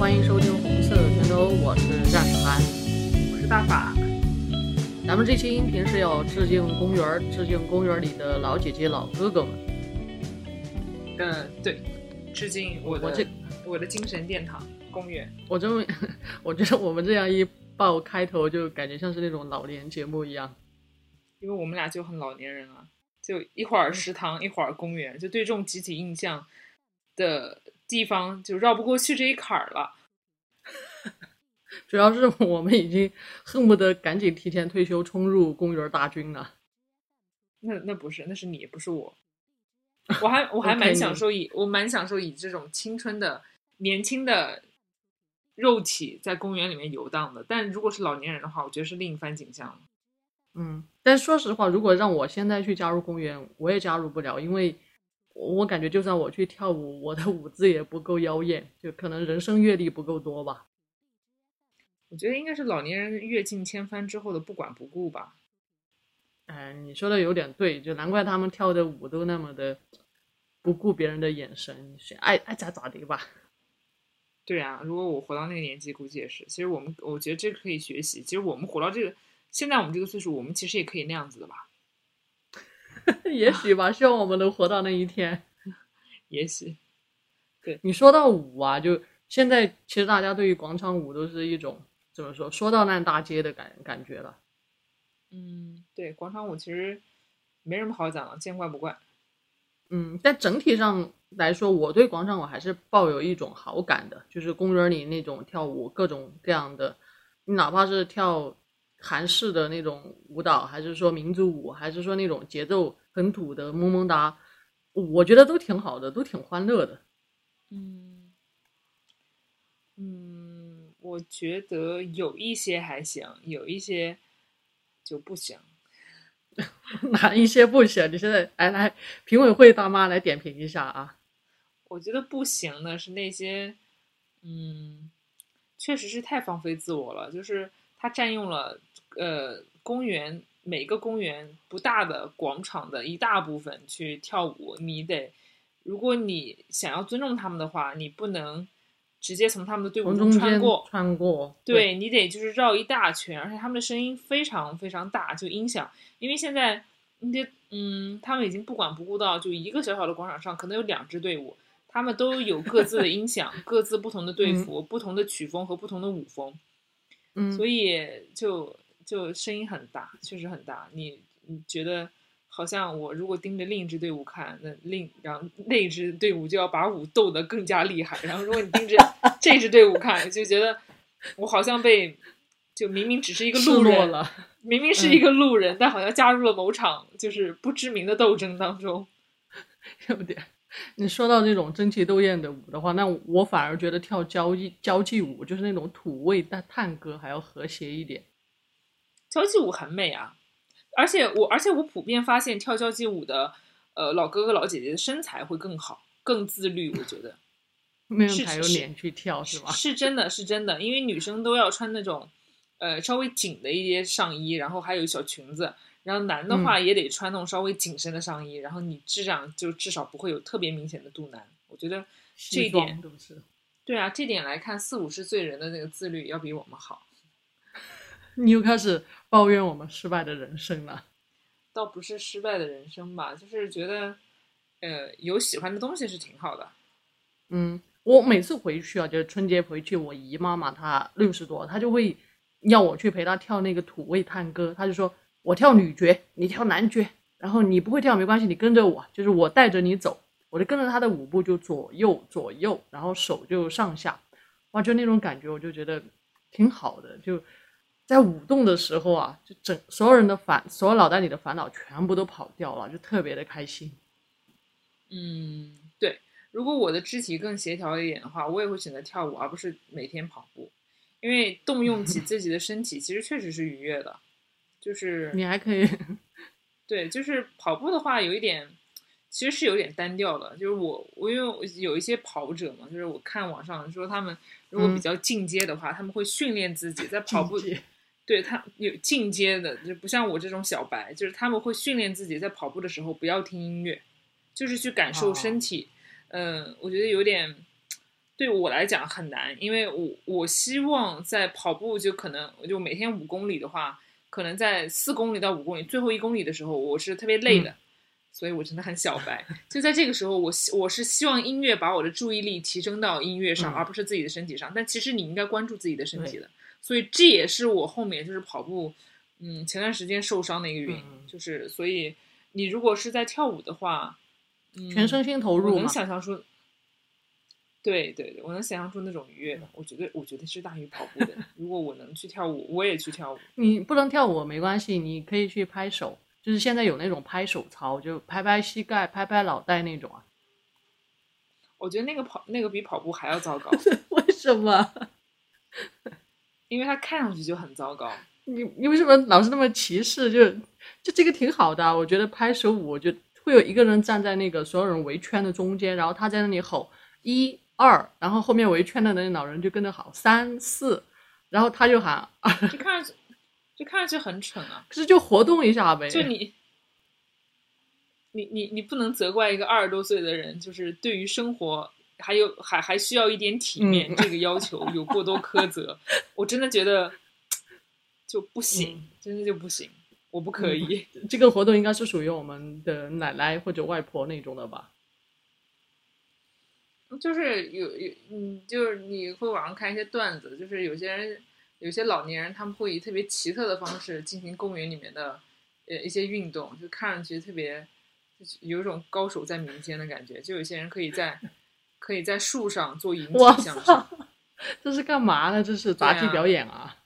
欢迎收听红色的拳头，我是战士涵，我是大法。咱们这期音频是要致敬公园，致敬公园里的老姐姐、老哥哥们。嗯，对，致敬我的我这我的精神殿堂公园。我这么，我觉得我们这样一报开头，就感觉像是那种老年节目一样。因为我们俩就很老年人啊，就一会儿食堂，一会儿公园，就对这种集体印象的地方就绕不过去这一坎儿了。主要是我们已经恨不得赶紧提前退休，冲入公园大军了。那那不是，那是你，不是我。我还我还 蛮享受以我蛮享受以这种青春的年轻的肉体在公园里面游荡的。但如果是老年人的话，我觉得是另一番景象了。嗯，但说实话，如果让我现在去加入公园，我也加入不了，因为我我感觉就算我去跳舞，我的舞姿也不够妖艳，就可能人生阅历不够多吧。我觉得应该是老年人阅尽千帆之后的不管不顾吧。哎，你说的有点对，就难怪他们跳的舞都那么的不顾别人的眼神，是爱爱咋咋的吧。对啊，如果我活到那个年纪，估计也是。其实我们，我觉得这个可以学习。其实我们活到这个，现在我们这个岁数，我们其实也可以那样子的吧？也许吧，希望我们能活到那一天。也许，对你说到舞啊，就现在其实大家对于广场舞都是一种怎么说，说到烂大街的感感觉了。嗯，对，广场舞其实没什么好讲的，见怪不怪。嗯，但整体上来说，我对广场舞还是抱有一种好感的，就是公园里那种跳舞，各种各样的，你哪怕是跳韩式的那种舞蹈，还是说民族舞，还是说那种节奏很土的萌萌哒，我觉得都挺好的，都挺欢乐的。嗯嗯，我觉得有一些还行，有一些就不行。哪一些不行？你现在来来，评委会大妈来点评一下啊。我觉得不行的是那些，嗯，确实是太放飞自我了，就是它占用了呃公园每个公园不大的广场的一大部分去跳舞，你得，如果你想要尊重他们的话，你不能直接从他们的队伍中穿过，穿过，对你得就是绕一大圈，而且他们的声音非常非常大，就音响，因为现在那些嗯，他们已经不管不顾到，就一个小小的广场上可能有两支队伍，他们都有各自的音响，各自不同的队服、不同的曲风和不同的舞风，嗯，所以就就声音很大，确实很大。你你觉得好像我如果盯着另一支队伍看，那另然后那一支队伍就要把舞斗得更加厉害，然后如果你盯着 这支队伍看，就觉得我好像被就明明只是一个失路人，落了。明明是一个路人，但好像加入了某场就是不知名的斗争当中。有点。你说到这种争奇斗艳的舞的话，那我反而觉得跳交际交际舞，就是那种土味但探戈还要和谐一点。交际舞很美啊，而且我而且我普遍发现跳交际舞的呃老哥哥老姐姐的身材会更好，更自律。我觉得 没有才有脸去跳，是吧？是真的是真的，因为女生都要穿那种呃稍微紧的一些上衣，然后还有小裙子，然后男的话也得穿那种稍微紧身的上衣，然后你这样就至少不会有特别明显的肚腩。我觉得这一点。对啊，这点来看，四五十岁人的那个自律要比我们好。你又开始抱怨我们失败的人生了。倒不是失败的人生吧，就是觉得，呃，有喜欢的东西是挺好的。嗯，我每次回去啊，就是春节回去，我姨妈妈，她六十多，她就会要我去陪她跳那个土味探戈。她就说我跳女角，你跳男角，然后你不会跳没关系，你跟着我，就是我带着你走，我就跟着她的舞步就左右左右，然后手就上下，哇，就那种感觉，我就觉得挺好的。就在舞动的时候啊，就整所有人的烦，所有脑袋里的烦恼全部都跑掉了，就特别的开心。嗯，对。如果我的肢体更协调一点的话，我也会选择跳舞，而不是每天跑步，因为动用起自己的身体，其实确实是愉悦的。就是你还可以，对，就是跑步的话，有一点其实是有点单调的。就是我我因为有一些跑者嘛，就是我看网上说他们如果比嗯较进阶的话，他们会训练自己在跑步对他有进阶的，就不像我这种小白，就是他们会训练自己在跑步的时候不要听音乐，就是去感受身体。嗯、我觉得有点对我来讲很难，因为我我希望在跑步就可能就每天五公里的话，可能在四公里到五公里最后一公里的时候，我是特别累的，所以我真的很小白。就在这个时候，我希我是希望音乐把我的注意力提升到音乐上，嗯而不是自己的身体上。但其实你应该关注自己的身体的，所以这也是我后面就是跑步，嗯，前段时间受伤的一个原因，嗯就是所以你如果是在跳舞的话，嗯，全身心投入我能。想象出，对对对，我能想象出那种愉悦的，我觉得我觉得是大于跑步的。如果我能去跳舞，我也去跳舞。你不能跳舞没关系，你可以去拍手，就是现在有那种拍手操，就拍拍膝盖、拍拍脑袋那种啊。我觉得那个跑那个比跑步还要糟糕，为什么？因为他看上去就很糟糕。你你为什么老是那么歧视？就就这个挺好的啊，我觉得拍手舞，就会有一个人站在那个所有人围圈的中间，然后他在那里吼一二，然后后面围圈的那老人就跟着喊三四，然后他就喊二，就看上去，就看上去很蠢啊！可是就活动一下呗。就你，你你你不能责怪一个二十多岁的人，就是对于生活还有还还需要一点体面、嗯这个要求有过多苛责。我真的觉得就不行，嗯真的就不行，我不可以。这个活动应该是属于我们的奶奶或者外婆那种的吧？就是有有嗯，就是你会网上看一些段子，就是有些人有些老年人他们会以特别奇特的方式进行公园里面的呃一些运动，就看上去特别就是有一种高手在民间的感觉。就有些人可以在可以在树上做引我体向上，这是干嘛呢？这是杂技表演啊！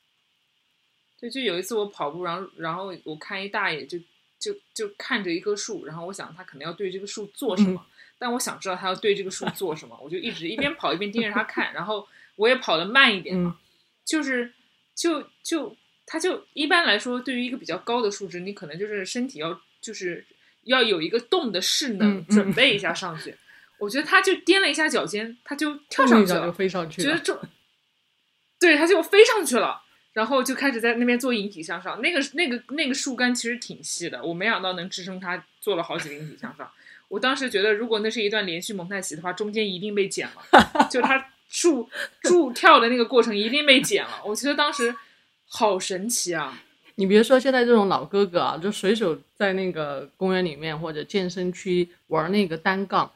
对，就有一次我跑步，然后然后我看一大爷就就就看着一棵树，然后我想他可能要对这个树做什么，但我想知道他要对这个树做什么，我就一直一边跑一边盯着他 看，然后我也跑得慢一点嘛，嗯就是就就他就一般来说，对于一个比较高的树枝，你可能就是身体要就是要有一个动的势能，准备一下上去。我觉得他就踮了一下脚尖，他就跳跳上去了就，飞上去了。觉得这，对，他就飞上去了，然后就开始在那边做引体向上。那个那个那个树干其实挺细的，我没想到能支撑他做了好几个引体向上。我当时觉得，如果那是一段连续蒙太奇的话，中间一定被剪了，就他树树跳的那个过程一定被剪了。我觉得当时好神奇啊！你别说现在这种老哥哥啊，就随手在那个公园里面或者健身区玩那个单杠，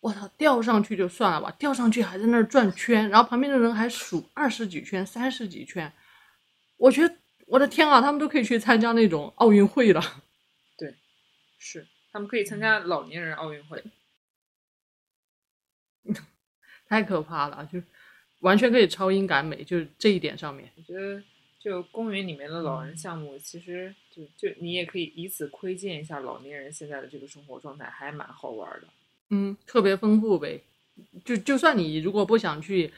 我操，吊上去就算了吧，吊上去还在那儿转圈，然后旁边的人还数二十几圈、三十几圈，我觉得我的天啊，他们都可以去参加那种奥运会了。对是，他们可以参加老年人奥运会。太可怕了，就完全可以超英赶美，就是这一点上面。我觉得，就公园里面的老人项目，其实就就你也可以以此窥见一下老年人现在的这个生活状态，还蛮好玩的。嗯，特别丰富呗。就就算你如果不想去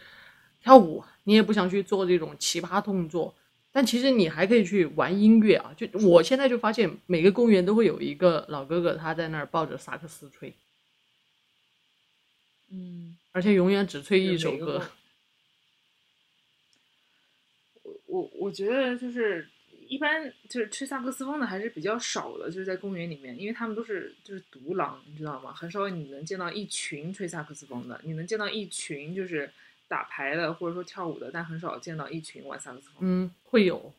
跳舞，你也不想去做这种奇葩动作，但其实你还可以去玩音乐啊。就我现在就发现，每个公园都会有一个老哥哥，他在那儿抱着萨克斯吹，嗯，而且永远只吹一首歌。我我我觉得就是一般就是吹萨克斯风的还是比较少的，就是在公园里面，因为他们都是就是独狼，你知道吗？很少你能见到一群吹萨克斯风的，你能见到一群就是打牌的或者说跳舞的，但很少见到一群玩萨克斯风。嗯，会有。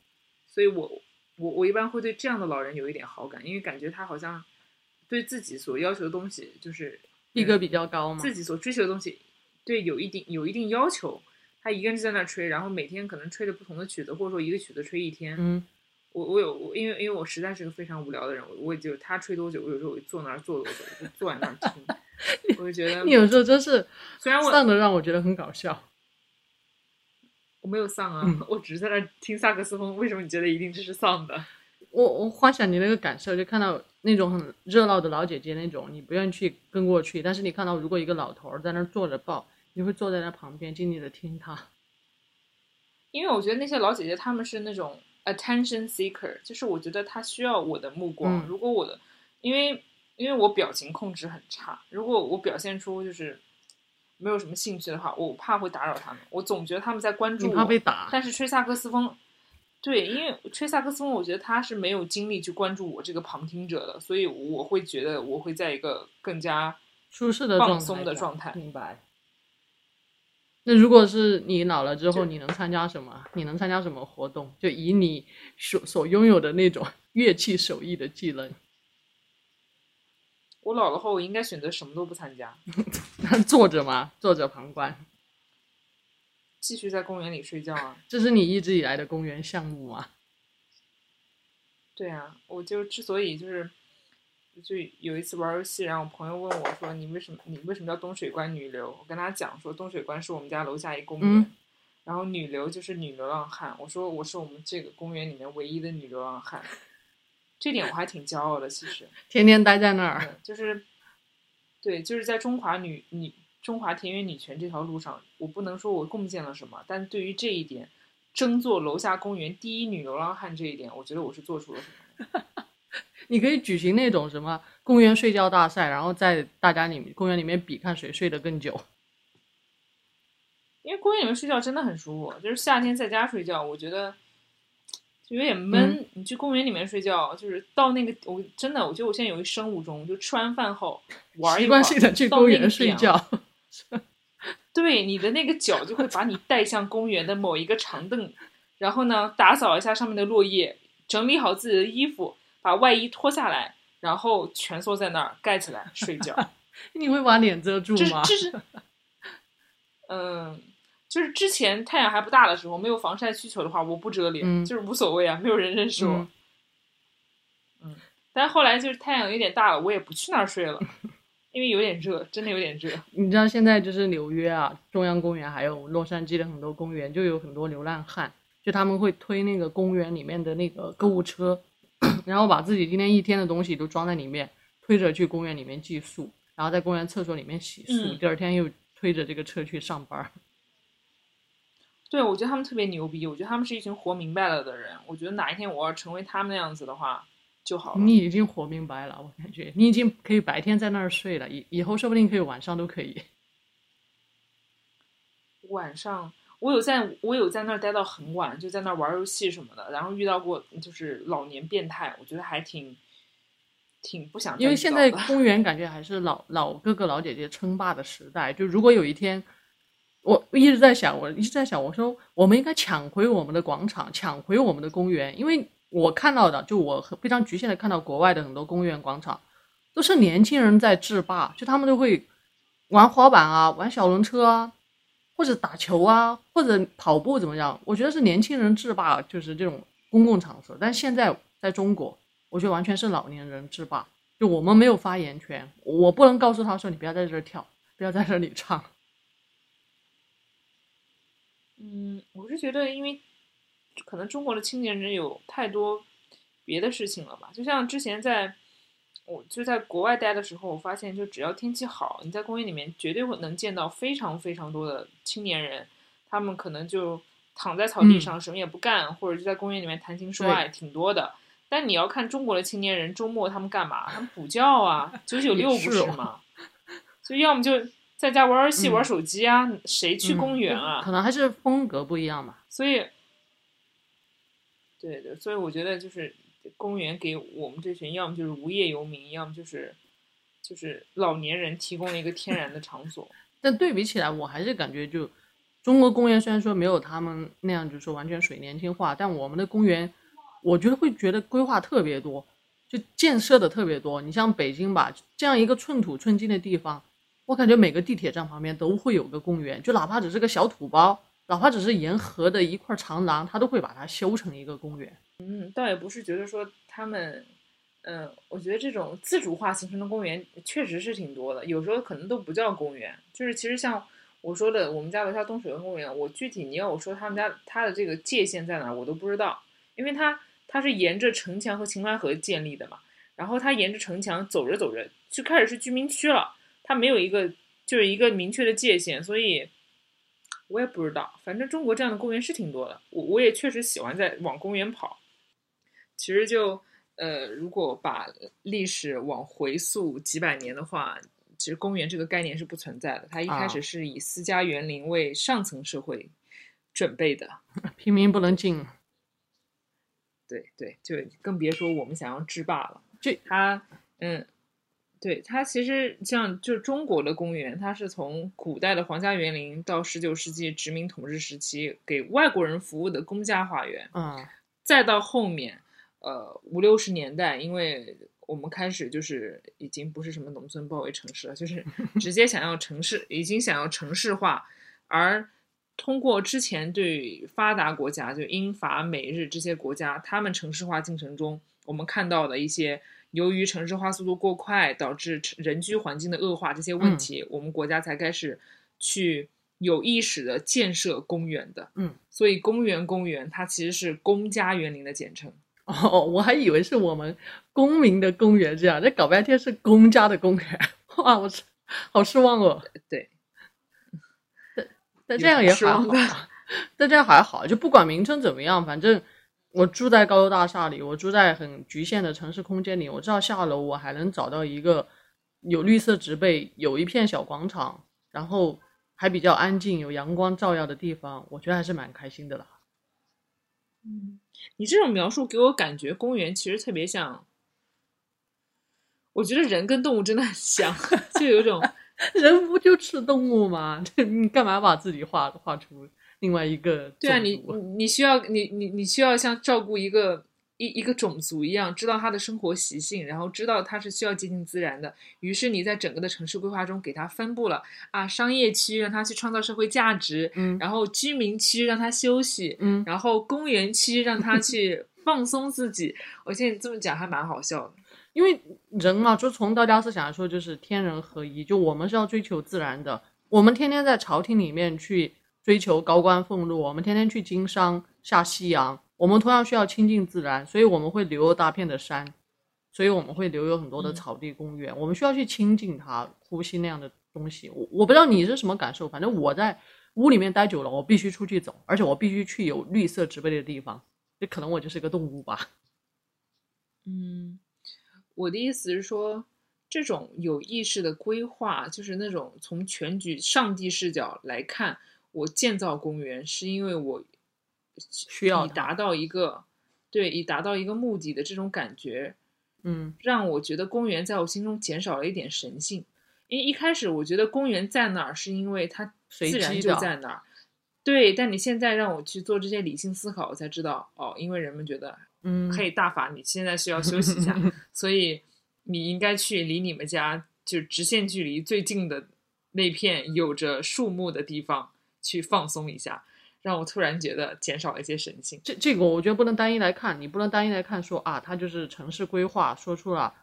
所以我我我一般会对这样的老人有一点好感，因为感觉他好像对自己所要求的东西，就是逼格比较高嘛。自己所追求的东西，对有一定有一定要求。他一个人就在那儿吹，然后每天可能吹着不同的曲子，或者说一个曲子吹一天。嗯，我我有我因为因为我实在是个非常无聊的人，我我也就他吹多久，我有时候我就坐那儿坐多久，我就坐在那儿听。我就觉得你有时候真是虽然我丧的让我觉得很搞笑。我没有丧啊，嗯我只是在那儿听萨克斯风。为什么你觉得一定这是丧的？我我幻想你那个感受，就看到那种很热闹的老姐姐那种，你不愿意去跟过去，但是你看到如果一个老头儿在那儿坐着抱，你会坐在那旁边静静的听他。因为我觉得那些老姐姐她们是那种 attention seeker，就是我觉得他需要我的目光。嗯如果我的，因为因为我表情控制很差，如果我表现出就是没有什么兴趣的话，我怕会打扰他们。我总觉得他们在关注我，怕被打，但是吹萨克斯风，对，因为吹萨克斯风，我觉得他是没有精力去关注我这个旁听者的，所以我会觉得我会在一个更加舒适的放松的状态明白。那如果是你老了之后，你能参加什么？你能参加什么活动？就以你所所拥有的那种 乐器手艺的技能，我老了后，我应该选择什么都不参加，坐着嘛，坐着旁观，继续在公园里睡觉啊。这是你一直以来的公园项目吗？对啊，我就之所以就是，就有一次玩游戏，然后我朋友问我说：“你为什么你为什么叫东水关女流？”我跟他讲说，东水关是我们家楼下一公园，嗯然后女流就是女流浪汉。我说我是我们这个公园里面唯一的女流浪汉，这点我还挺骄傲的。其实，天天待在那儿，嗯，就是，对，就是在中华女女中华田园女权这条路上，我不能说我贡献了什么，但对于这一点，争做楼下公园第一女流浪汉这一点，我觉得我是做出了什么的。你可以举行那种什么公园睡觉大赛，然后在大家里面公园里面比看谁睡得更久。因为公园里面睡觉真的很舒服，就是夏天在家睡觉，我觉得就有点闷。你去公园里面睡觉，就是到那个，我真的，我觉得我现在有一生物钟，就吃完饭后玩一会儿习惯性的去公园睡。觉，对，你的那个脚就会把你带向公园的某一个长凳，然后呢，打扫一下上面的落叶，整理好自己的衣服，把外衣脱下来，然后蜷缩在那儿盖起来睡觉。你会把脸遮住吗？嗯，就是之前太阳还不大的时候，没有防晒需求的话，我不遮脸，嗯就是无所谓啊，没有人认识我。嗯但后来就是太阳有点大了，我也不去那儿睡了，因为有点热，真的有点热。你知道现在就是纽约啊，中央公园还有洛杉矶的很多公园，就有很多流浪汉，就他们会推那个公园里面的那个购物车，然后把自己今天一天的东西都装在里面，推着去公园里面寄宿，然后在公园厕所里面洗漱，嗯第二天又推着这个车去上班。对，我觉得他们特别牛逼，我觉得他们是一群活明白了的人。我觉得哪一天我要成为他们那样子的话就好了。你已经活明白了，我感觉你已经可以白天在那儿睡了，以以后说不定可以晚上都可以。晚上我有在，我有在那儿待到很晚，就在那儿玩游戏什么的，然后遇到过就是老年变态，我觉得还挺挺不想因为现在公园感觉还是老老哥哥老姐姐称霸的时代，就如果有一天，我一直在想，我一直在想，我说我们应该抢回我们的广场，抢回我们的公园，因为我看到的，就我非常局限的看到国外的很多公园广场，都是年轻人在制霸，就他们都会玩滑板啊，玩小轮车啊，或者打球啊，或者跑步怎么样？我觉得是年轻人制霸，就是这种公共场所。但现在在中国，我觉得完全是老年人制霸，就我们没有发言权，我不能告诉他说你不要在这儿跳，不要在这里唱。嗯，我是觉得，因为可能中国的青年人有太多别的事情了吧。就像之前在我就在国外待的时候，我发现，就只要天气好，你在公园里面绝对会能见到非常非常多的青年人，他们可能就躺在草地嗯上什么也不干，或者就在公园里面谈情说爱，挺多的。但你要看中国的青年人周末他们干嘛？他们补觉啊，九九六不是吗？就要么就在家玩游戏、嗯玩手机啊，谁去嗯公园啊？可能还是风格不一样吧。所以，对对，所以我觉得就是公园给我们这群要么就是无业游民，要么就是就是老年人提供了一个天然的场所。但对比起来，我还是感觉就中国公园虽然说没有他们那样，就是说完全水年轻化，但我们的公园，我觉得会觉得规划特别多，就建设的特别多。你像北京吧，这样一个寸土寸金的地方，我感觉每个地铁站旁边都会有个公园，就哪怕只是个小土包，哪怕只是沿河的一块长廊，它都会把它修成一个公园。嗯，倒也不是觉得说他们，嗯、我觉得这种自主化形成的公园确实是挺多的，有时候可能都不叫公园，就是其实像我说的，我们家楼下东水湾公园，我具体你要我说他们家它的这个界限在哪，我都不知道，因为它它是沿着城墙和秦淮河建立的嘛，然后它沿着城墙走着走着就开始是居民区了，它没有一个就是一个明确的界限，所以。我也不知道，反正中国这样的公园是挺多的，我我也确实喜欢在往公园跑。其实就呃，如果把历史往回溯几百年的话，其实公园这个概念是不存在的。它一开啊始是以私家园林为上层社会准备的，平民不能进，对对，就更别说我们想要制霸了。这它嗯，对它其实像就是中国的公园，它是从古代的皇家园林到十九世纪殖民统治时期给外国人服务的公家花园，嗯。再到后面，呃五六十年代，因为我们开始就是已经不是什么农村包围城市了，就是 直接想要城市，已经想要城市化，而通过之前对发达国家，就英法美日这些国家，他们城市化进程中，我们看到的一些由于城市化速度过快，导致人居环境的恶化这些问题，我们国家才开始去有意识的建设公园的。嗯，所以公园公园它其实是公家园林的简称。哦，我还以为是我们公民的公园这样，这搞半天是公家的公园，哇，我是好失望哦。对，但但这样也还好啊，但这样还好，就不管名称怎么样，反正我住在高楼大厦里，我住在很局限的城市空间里，我知道下楼我还能找到一个有绿色植被、有一片小广场，然后还比较安静、有阳光照耀的地方，我觉得还是蛮开心的啦。嗯，你这种描述给我感觉，公园其实特别像。我觉得人跟动物真的很像，就有一种 人不就吃动物吗？你干嘛把自己画画出另外一个？对啊，你你你需要你你你需要像照顾一个一一个种族一样，知道他的生活习性，然后知道他是需要接近自然的。于是你在整个的城市规划中给他分布了啊，商业区让他去创造社会价值，嗯然后居民区让他休息，嗯，然后公园区让他去 放松自己。我现在这么讲还蛮好笑的。因为人嘛，就从道家思想来说，就是天人合一，就我们是要追求自然的。我们天天在朝廷里面去追求高官俸禄，我们天天去经商下西洋，我们同样需要亲近自然，所以我们会留有大片的山，所以我们会留有很多的嗯草地公园，我们需要去亲近它，呼吸那样的东西。我我不知道你是什么感受，反正我在屋里面待久了，我必须出去走，而且我必须去有绿色植被的地方。这可能我就是个动物吧。嗯，我的意思是说，这种有意识的规划，就是那种从全局上帝视角来看，我建造公园是因为我需要以达到一个对以达到一个目的的这种感觉，嗯让我觉得公园在我心中减少了一点神性。因为一开始我觉得公园在哪儿，是因为它随自然就在哪儿。对，但你现在让我去做这些理性思考，我才知道哦，因为人们觉得嗯，嘿，大法，你现在需要休息一下，所以你应该去离你们家就直线距离最近的那片有着树木的地方去放松一下，让我突然觉得减少了一些神经。这这个我觉得不能单一来看，你不能单一来看说啊，它就是城市规划说出了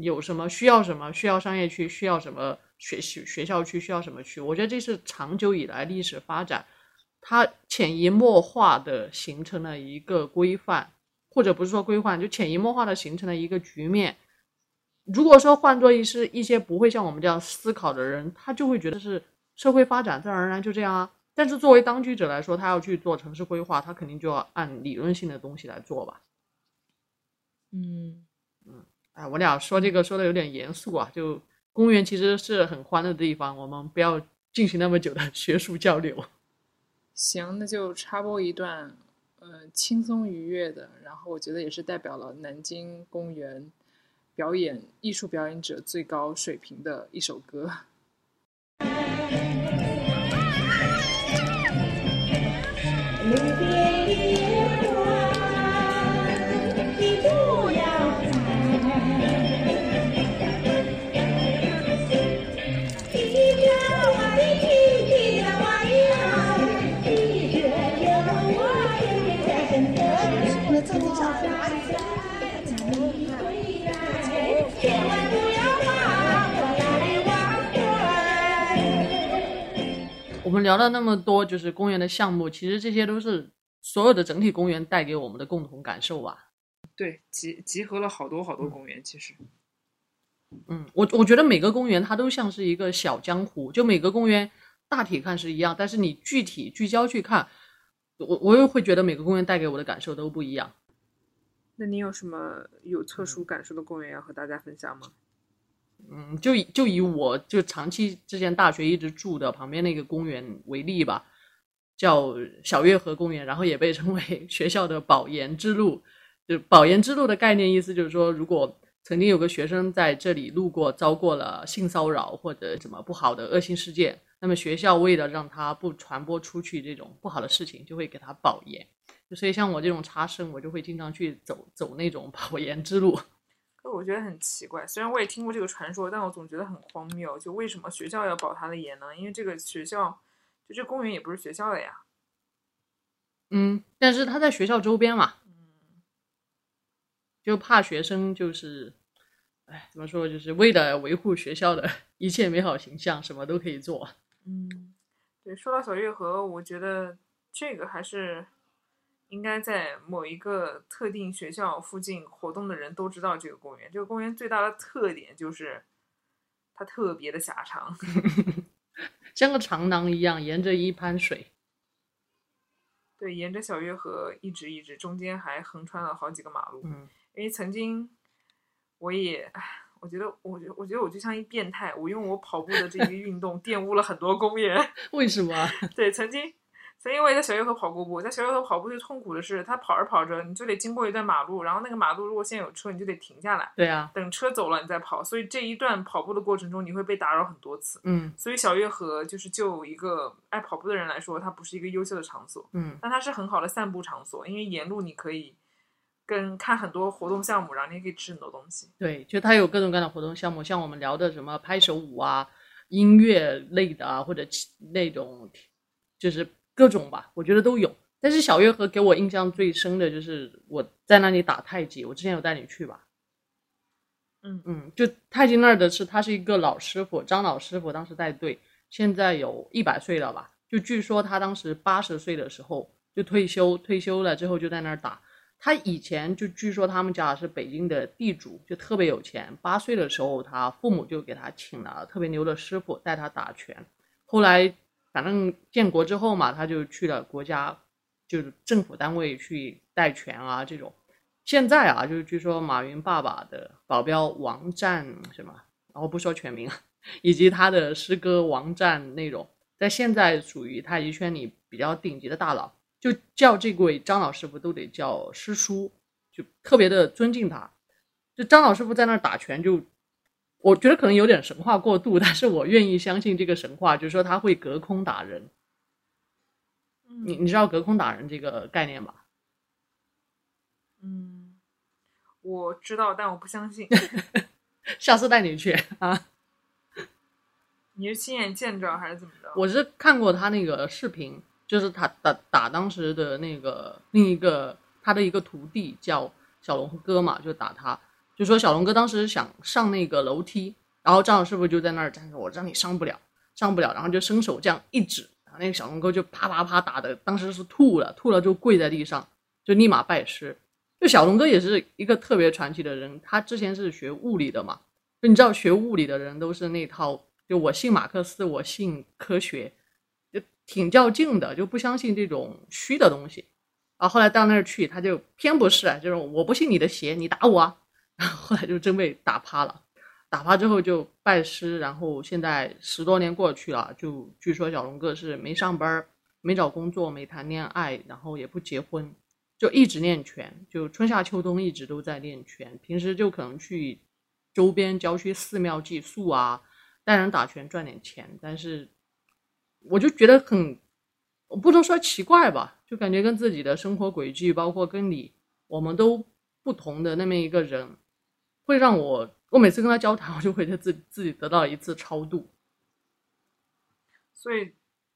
有什么需要什么，需要商业区，需要什么学学学校区，需要什么区。我觉得这是长久以来历史发展，它潜移默化的形成了一个规范，或者不是说规范，就潜移默化的形成了一个局面。如果说换做一是一些不会像我们这样思考的人，他就会觉得是社会发展自然而然就这样啊。但是作为当局者来说，他要去做城市规划，他肯定就要按理论性的东西来做吧。嗯嗯，哎，我俩说这个说的有点严肃啊，就公园其实是很欢乐的地方，我们不要进行那么久的学术交流。行，那就插播一段，呃，轻松愉悦的，然后我觉得也是代表了南京公园表演艺术表演者最高水平的一首歌。路边的野花，你不聊了那么多，就是公园的项目，其实这些都是所有的整体公园带给我们的共同感受吧。对，集集合了好多好多公园，其实。嗯，我我觉得每个公园它都像是一个小江湖，就每个公园大体看是一样，但是你具体聚焦去看，我我又会觉得每个公园带给我的感受都不一样。那你有什么有特殊感受的公园要和大家分享吗？嗯，就以就以我就长期之前大学一直住的旁边那个公园为例吧，叫小月河公园，然后也被称为 学校的保研之路。就保研之路的概念意思就是说，如果曾经有个学生在这里路过，遭过了性骚扰或者什么不好的恶性事件，那么学校为了让他不传播出去这种不好的事情，就会给他保研。所以像我这种差生，我就会经常去走走那种 保研之路。可我觉得很奇怪，虽然我也听过这个传说，但我总觉得很荒谬。就为什么学校要保他的研呢？因为这个学校，就这公园也不是学校的呀。嗯，但是他在学校周边嘛，嗯，就怕学生就是，哎，怎么说，就是为了维护学校的 一切美好形象，什么都可以做。嗯，对，说到小月河，我觉得这个还是应该在某一个特定学校附近活动的人都知道这个公园。这个公园最大的特点就是它特别的狭长。像个长廊一样，沿着一滩水。对，沿着小月河一直一直，中间还横穿了好几个马路。嗯，因为曾经我也，我觉得，我觉，我觉得我就像一变态，我用我跑步的这一个运动玷污了很多公园。为什么？对，曾经，曾经我也在小月河跑过步，在小月河跑步最痛苦的是，它跑着跑着，你就得经过一段马路，然后那个马路如果现在有车，你就得停下来，对啊，等车走了你再跑，所以这一段跑步的过程中，你会被打扰很多次。嗯所以小月河就是就一个爱跑步的人来说，它不是一个优秀的场所。嗯但它是很好的散步场所，因为沿路你可以跟看很多活动项目，然后你也可以吃很多东西。对，就它有各种各样的活动项目，像我们聊的什么拍手舞啊、音乐类的啊，或者那种就是各种吧，我觉得都有。但是小月河给我印象最深的就是我在那里打太极，我之前有带你去吧？嗯嗯，就太极那儿的是他是一个老师傅，张老师傅当时带队，现在有一百岁了吧？就据说他当时八十岁的时候就退休，退休了之后就在那儿打。他以前就据说他们家是北京的地主，就特别有钱。八岁的时候，他父母就给他请了特别牛的师傅带他打拳。后来反正建国之后嘛，他就去了国家，就是政府单位去带拳啊这种。现在啊，就是据说马云爸爸的保镖王战什么，然后不说全名，以及他的师哥王战那种，在现在属于太极圈里比较顶级的大佬，就叫这位张老师傅都得叫师叔，就特别的尊敬他。就张老师傅在那儿打拳就，我觉得可能有点神话过度，但是我愿意相信这个神话，就是说他会隔空打人。你你知道隔空打人这个概念吧？嗯，我知道，但我不相信。下次带你去啊！你是亲眼见着还是怎么着？我是看过他那个视频，就是他打打当时的那个另一个他的一个徒弟叫小龙哥嘛，就打他，就说小龙哥当时想上那个楼梯，然后张老师傅就在那儿站着，我让你上不了，上不了，然后就伸手这样一指，然后那个小龙哥就啪啪啪打的，当时是吐了，吐了就跪在地上，就立马拜师。就小龙哥也是一个特别传奇的人，他之前是学物理的嘛，就你知道学物理的人都是那套，就我信马克思，我信科学，就挺较劲的，就不相信这种虚的东西。然后后来到那儿去，他就偏不是，就是我不信你的邪，你打我啊！后来就真被打趴了，打趴之后就拜师，然后现在十多年过去了，就据说小龙哥是没上班，没找工作，没谈恋爱，然后也不结婚，就一直练拳，就春夏秋冬一直都在练拳，平时就可能去周边郊区寺庙寄宿啊，带人打拳赚点钱，但是我就觉得很，我不能说奇怪吧，就感觉跟自己的生活轨迹，包括跟你我们都不同的那么一个人，会让我我每次跟他交谈，我就会觉得自己自己得到一次超度。所以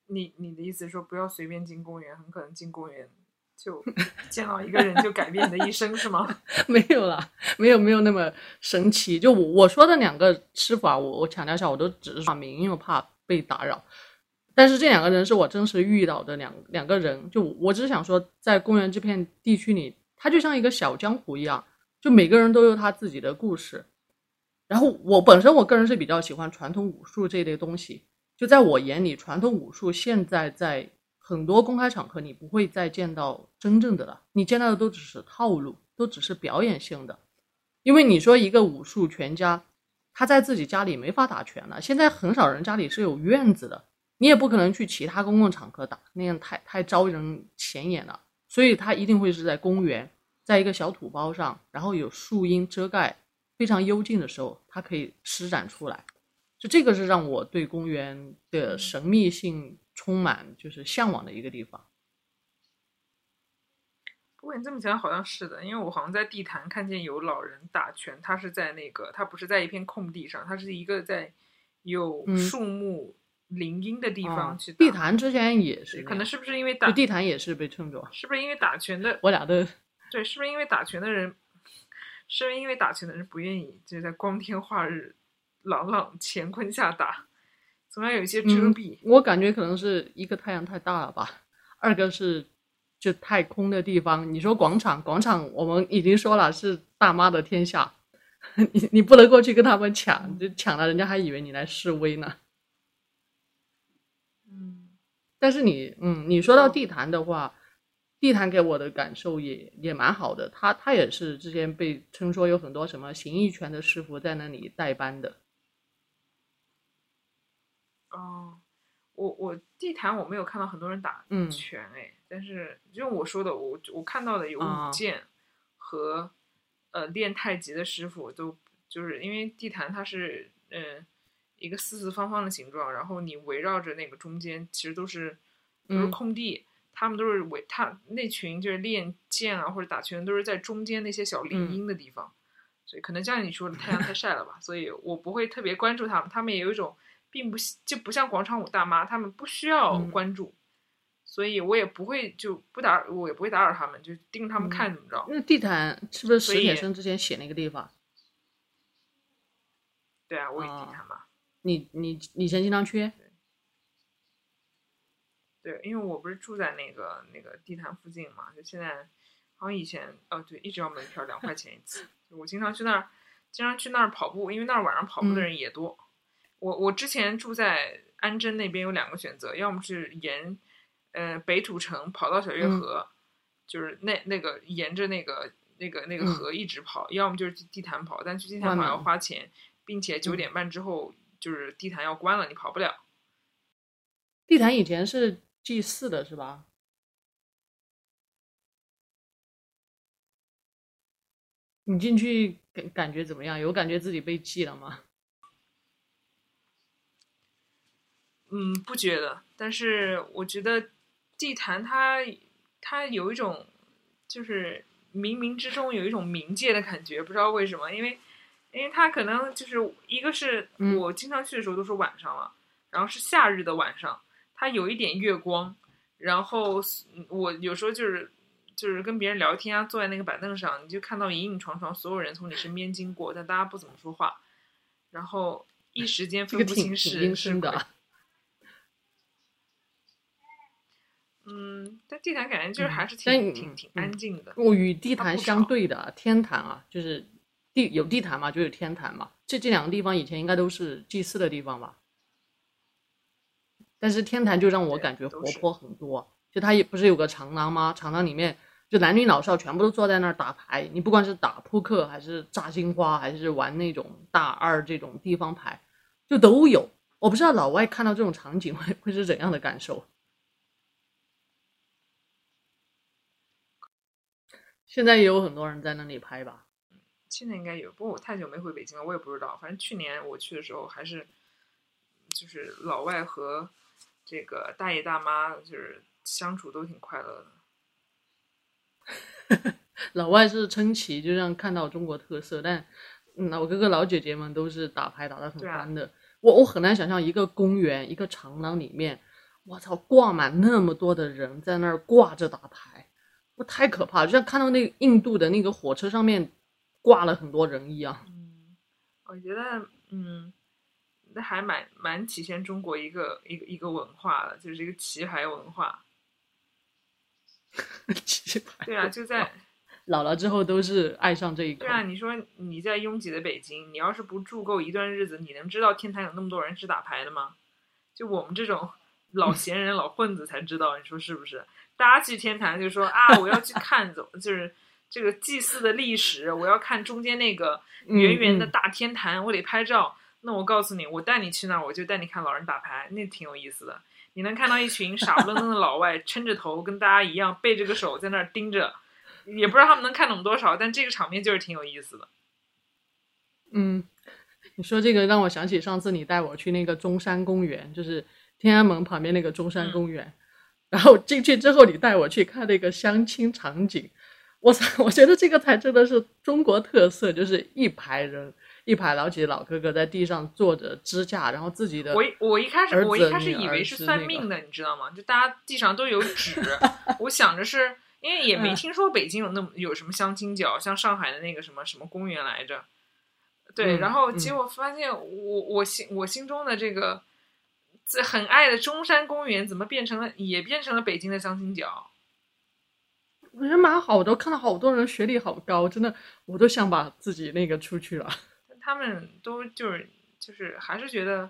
你你的意思是说，不要随便进公园，很可能进公园就 见到一个人就改变你的一生，是吗？没有啦，没有没有那么神奇。就我我说的两个师傅啊，我我强调一下，我都只是化名，因为我怕被打扰。但是这两个人是我真实遇到的两两个人，就我只是想说，在公园这片地区里，它就像一个小江湖一样，就每个人都有他自己的故事。然后我本身我个人是比较喜欢传统武术这一类东西，就在我眼里，传统武术现在在很多公开场合你不会再见到真正的了，你见到的都只是套路，都只是表演性的。因为你说一个武术全家，他在自己家里没法打拳了，现在很少人家里是有院子的，你也不可能去其他公共场合打，那样太太招人显眼了。所以他一定会是在公园，在一个小土包上，然后有树荫遮盖，非常幽静的时候，它可以施展出来。就这个是让我对公园的神秘性充满就是向往的一个地方。不过你这么讲好像是的，因为我好像在地坛看见有老人打拳，他是在那个，他不是在一片空地上，他是一个在有嗯树木林荫的地啊方去打。地坛之前也是，可能是不是因为打就地坛也是被称作，是不是因为打拳的我俩都对，是不是因为打拳的人，是不是因为打拳的人不愿意就是在光天化日、朗朗乾坤下打，总要有一些遮嗯蔽。我感觉可能是一个太阳太大了吧，二个是就太空的地方。你说广场，广场我们已经说了是大妈的天下，你你不能过去跟他们抢，就抢了人家还以为你来示威呢。嗯但是你嗯，你说到地坛的话，地坛给我的感受也也蛮好的，他他也是之前被称说有很多什么形意拳的师傅在那里代班的。哦，我我地坛我没有看到很多人打嗯拳哎，但是就像我说的，我我看到的有啊舞剑和、呃练太极的师傅都就是因为地坛它是嗯、呃一个四四方方的形状，然后你围绕着那个中间其实都是都是嗯空地。他们都是围他那群就是练剑啊或者打拳，都是在中间那些小林嗯荫的地方，所以可能像你说的，太阳太晒了吧，所以我不会特别关注他们。他们也有一种并不就不像广场舞大妈，他们不需要嗯关注，所以我也不会就不打，我也不会打扰他们，就盯着他们嗯看怎么着。那地毯是不是史铁生之前写那个地方？对啊，我地毯嘛。你你你以前经常去？对，因为我不是住在那个那个地坛附近嘛，就现在好像以前哦对，一直要门票两块钱一次，就我经常去那儿，经常去那儿跑步，因为那儿晚上跑步的嗯。人也多。我我之前住在安贞那边有两个选择，要么是沿呃北土城跑到小月嗯。河，就是那那个沿着那个那个那个嗯。河一直跑，要么就是去地坛跑，但去地坛外跑要花钱，并且九嗯。点半之后就是地坛要关了，你跑不了。地坛以前是祭祀的是吧？你进去感感觉怎么样？有感觉自己被祭了吗？嗯，不觉得，但是我觉得地坛它它有一种就是冥冥之中有一种冥界的感觉，不知道为什么，因为因为它可能就是一个是嗯我经常去的时候都是晚上了，然后是夏日的晚上，它有一点月光，然后嗯我有时候就是就是跟别人聊天啊，坐在那个板凳上，你就看到隐隐闯闯所有人从你身边经过，但大家不怎么说话，然后一时间分不清是是鬼。森的啊。嗯，但地坛感觉就是还是挺、挺嗯挺嗯安静的。我与地坛相对的啊天坛啊，就是地有地坛嘛，就有天坛嘛。这这两个地方以前应该都是祭祀的地方吧？但是天坛就让我感觉活泼很多。就它也不是有个长廊吗？长廊里面就男女老少全部都坐在那儿打牌。你不管是打扑克，还是炸金花，还是玩那种大二这种地方牌，就都有。我不知道老外看到这种场景 会会是怎样的感受。现在也有很多人在那里拍吧？现在应该有，不过我太久没回北京了，我也不知道。反正去年我去的时候，还是就是老外和这个大爷大妈就是相处都挺快乐的。老外是称奇，就让看到中国特色，但嗯，老哥哥老姐姐们都是打牌打得很欢的。我我很难想象一个公园一个长廊里面，我操，挂满那么多的人在那儿挂着打牌，我太可怕了，就像看到那个印度的那个火车上面挂了很多人一样。嗯，我觉得嗯，那还蛮蛮体现中国一个一个一个文化的，就是这个棋牌文化。棋牌对啊，就在老了之后都是爱上这一个对。啊，你说你在拥挤的北京，你要是不住够一段日子，你能知道天坛有那么多人是打牌的吗？就我们这种老闲人、老混子才知道，你说是不是？大家去天坛就说啊，我要去看，走 就是这个祭祀的历史，我要看中间那个圆圆的大天坛，我得拍照。那我告诉你，我带你去那儿，我就带你看老人打牌，那挺有意思的。你能看到一群傻不愣登的老外，撑着头，跟大家一样，背着个手在那儿盯着，也不知道他们能看懂多少，但这个场面就是挺有意思的。嗯，你说这个让我想起上次你带我去那个中山公园，就是天安门旁边那个中山公园，然后进去之后你带我去看那个相亲场景，我操，我觉得这个才真的是中国特色，就是一排人，一排老几老哥哥在地上坐着支架，然后自己的我我一开始我一开始以为是算命的，你知道吗？就大家地上都有纸，我想着是因为也没嗯听说北京有那么有什么相亲角，像上海的那个什么什么公园来着。对，嗯然后嗯结果发现我我心我心中的这个这很爱的中山公园，怎么变成了也变成了北京的相亲角？我觉得蛮好的，我看到好多人学历好高，真的我都想把自己那个出去了。他们都就是就是还是觉得，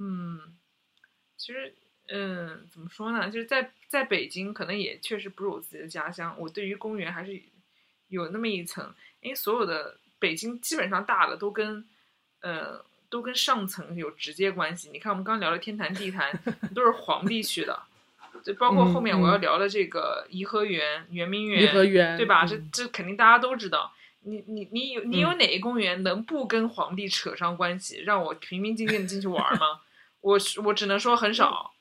嗯，其实嗯，怎么说呢？就是在在北京，可能也确实不是我自己的家乡。我对于公园还是有那么一层，因为所有的北京基本上大的都跟呃都跟上层有直接关系。你看，我们刚刚聊的天坛地坛 都是皇帝去的，就包括后面嗯我要聊的这个颐和园、圆明园，颐和园对吧？嗯这这肯定大家都知道。你你你有你有嗯哪个公园能不跟皇帝扯上关系，让我平平静静的进去玩吗？我是我只能说很少。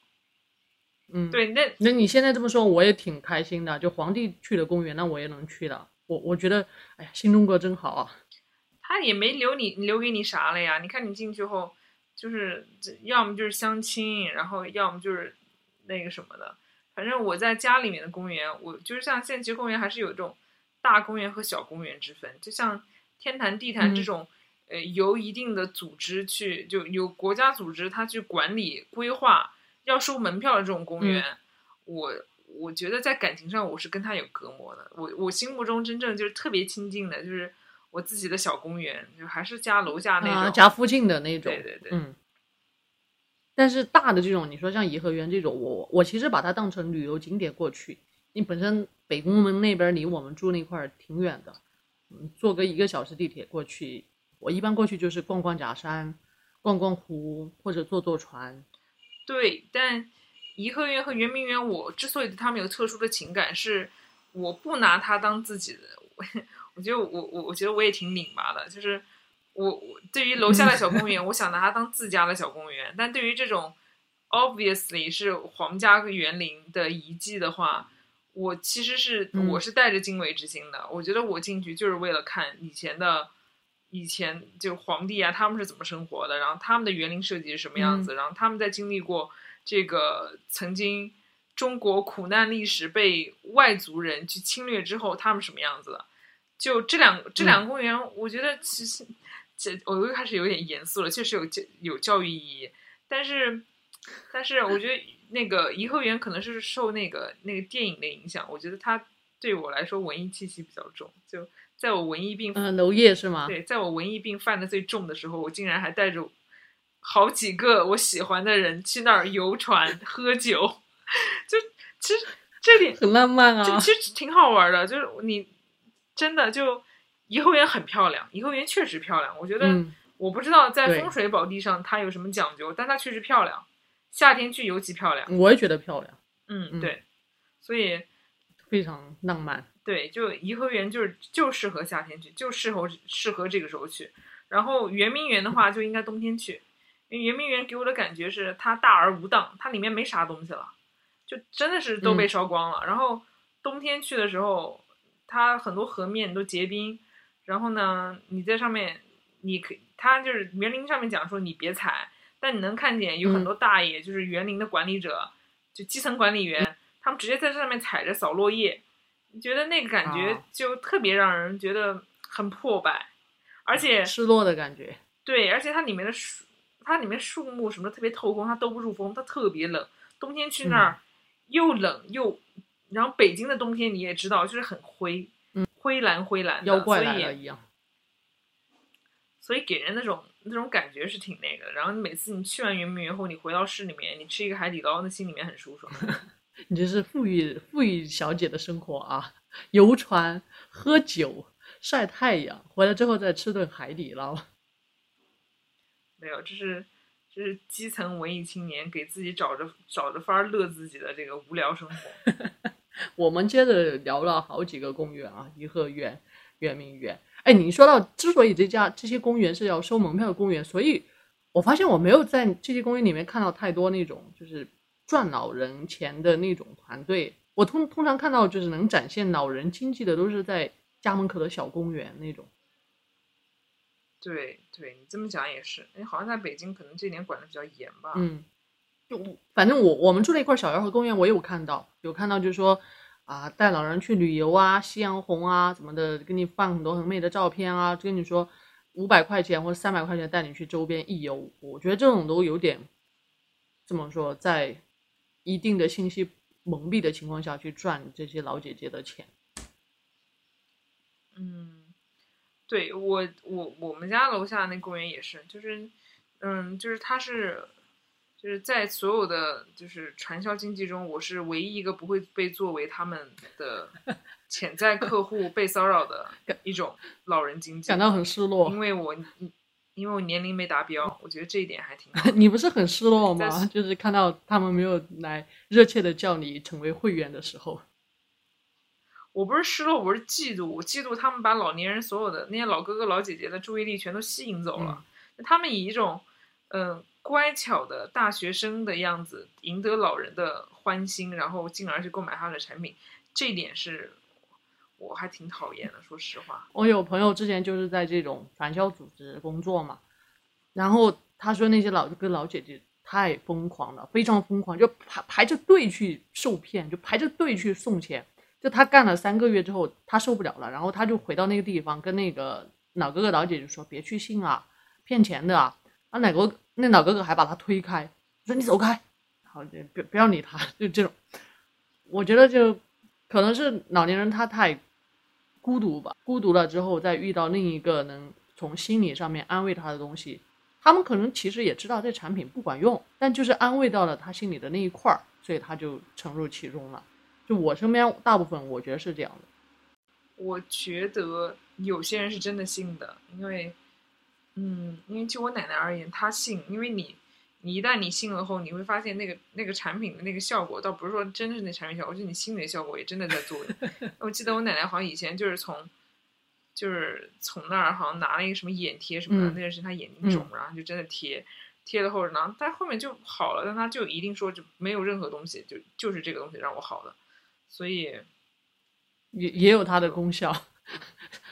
嗯，。对，那那你现在这么说，我也挺开心的。就皇帝去的公园，那我也能去的。我我觉得，哎呀，新中国真好啊！他也没留你留给你啥了呀？你看你进去后，就是要么就是相亲，然后要么就是那个什么的。反正我在家里面的公园，我就是像现在其实公园还是有这种大公园和小公园之分，就像天坛、地坛这嗯种，呃，由一定的组织去，就有国家组织它去管理规划，要收门票的这种公园，我我觉得在感情上我是跟他有隔膜的。我我心目中真正就是特别亲近的，就是我自己的小公园，就还是家楼下那种。啊，家附近的那种，对对对嗯。但是大的这种，你说像颐和园这种，我我其实把它当成旅游景点过去。你本身北宫门那边离我们住那块儿挺远的，嗯，坐个一个小时地铁过去。我一般过去就是逛逛假山，逛逛湖，或者坐坐船。对，但颐和园和圆明园，我之所以对他们有特殊的情感，是我不拿它当自己的。我 我觉得我我我觉得我也挺拧巴的，就是我我对于楼下的小公园，我想拿它当自家的小公园，但对于这种 obviously 是皇家园林的遗迹的话，我其实是嗯我是带着敬畏之心的。我觉得我进去就是为了看以前的。以前就皇帝啊，他们是怎么生活的？然后他们的园林设计是什么样子？然后他们在经历过这个曾经中国苦难历史被外族人去侵略之后，他们什么样子的？就这两这两个公园，我觉得其实这我又开始有点严肃了，确实有教有教育意义，但是但是我觉得那个颐和园可能是受那个那个电影的影响，我觉得它对我来说文艺气息比较重，就在我文艺病嗯、娄烨是吗？对，在我文艺病犯的最重的时候，我竟然还带着好几个我喜欢的人去那儿游船喝酒，就其实这里很浪漫就啊。其实挺好玩的，就是你真的就颐和园很漂亮，颐和园确实漂亮。我觉得、嗯，我不知道在风水宝地上它有什么讲究，但它确实漂亮，夏天去尤其漂亮。我也觉得漂亮，嗯，嗯对，所以非常浪漫。对，就颐和园就是就适合夏天去，就适合适合这个时候去。然后圆明园的话就应该冬天去，因为圆明园给我的感觉是它大而无当，它里面没啥东西了，就真的是都被嗯烧光了。然后冬天去的时候，它很多河面都结冰，然后呢，你在上面，你可它就是园林上面讲说你别踩，但你能看见有很嗯多大爷，就是园林的管理者，就基层管理员，他们直接在上面踩着扫落叶。你觉得那个感觉啊就特别让人觉得很破败，而且失落的感觉。对，而且它里面的树，它里面树木什么的特别透风，它兜不住风，它特别冷。冬天去那儿又冷又，然后北京的冬天你也知道，就是很灰，嗯灰蓝灰蓝的，妖怪来所以了一样。所以给人那种那种感觉是挺那个的。然后你每次你去完圆明园后，你回到市里面，你吃一个海底捞，那心里面很舒爽。你这是富裕富裕小姐的生活啊！游船、喝酒、晒太阳，回来之后再吃顿海底捞。没有，这是这是基层文艺青年给自己找着找着法儿乐自己的这个无聊生活。我们接着聊了好几个公园啊，颐和园、圆明园。哎，你说到之所以这家这些公园是要收门票的公园，所以我发现我没有在这些公园里面看到太多那种就是赚老人钱的那种团队。我通通常看到就是能展现老人经济的，都是在家门口的小公园那种。对对，你这么讲也是。哎，好像在北京可能这点管的比较严吧。嗯，就反正我我们住那块小洋河公园，我有看到，有看到就是说啊，带老人去旅游啊，夕阳红啊怎么的，给你放很多很美的照片啊，就跟你说五百块钱或者三百块钱带你去周边一游，我觉得这种都有点怎么说，在一定的信息蒙蔽的情况下去赚这些老姐姐的钱。嗯，对我我我们家楼下那公园也是，就是嗯，就是它是就是在所有的就是传销经济中，我是唯一一个不会被作为他们的 潜在客户被骚扰的一种老人经济，感到很失落因。为我因为我年龄没达标，我觉得这一点还挺好。你不是很失落吗？就是看到他们没有来热切的叫你成为会员的时候。我不是失落，我是嫉妒，我嫉妒他们把老年人所有的那些老哥哥老姐姐的注意力全都吸引走了。他们以一种嗯、呃乖巧的大学生的样子赢得老人的欢心，然后进而去购买他的产品，这一点是我还挺讨厌的。说实话，我有朋友之前就是在这种传销组织工作嘛，然后他说那些老哥老姐姐太疯狂了，非常疯狂，就排排着队去受骗，就排着队去送钱。就他干了三个月之后，他受不了了，然后他就回到那个地方，跟那个老哥哥老姐姐说：“别去信啊，骗钱的啊！”啊，哪个那老哥哥还把他推开，说：“你走开。”然后就不不要理他，就这种。我觉得就可能是老年人他太孤独吧，孤独了之后再遇到另一个能从心理上面安慰他的东西，他们可能其实也知道这产品不管用，但就是安慰到了他心里的那一块儿，所以他就沉入其中了。就我身边大部分我觉得是这样的。我觉得有些人是真的信的，因为，嗯，因为就我奶奶而言，她信，因为你，你一旦你信了后，你会发现那个那个产品的那个效果，倒不是说真的是那产品效果，就是你心里的效果也真的在作用。我记得我奶奶好像以前就是从，就是从那儿好像拿了一个什么眼贴什么的，嗯那个是她眼睛肿，然后就真的贴。贴了后，然后但后面就好了，但她就一定说就没有任何东西，就就是这个东西让我好的，所以也也有它的功效。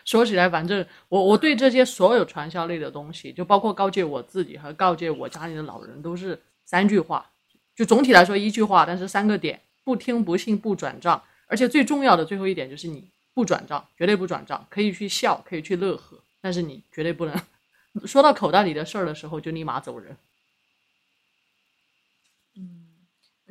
说起来，反正我我对这些所有传销类的东西，就包括告诫我自己和告诫我家里的老人，都是三句话。就总体来说一句话，但是三个点：不听、不信、不转账。而且最重要的最后一点就是你不转账，绝对不转账。可以去笑，可以去乐呵，但是你绝对不能 说到口袋里的事儿的时候就立马走人。嗯，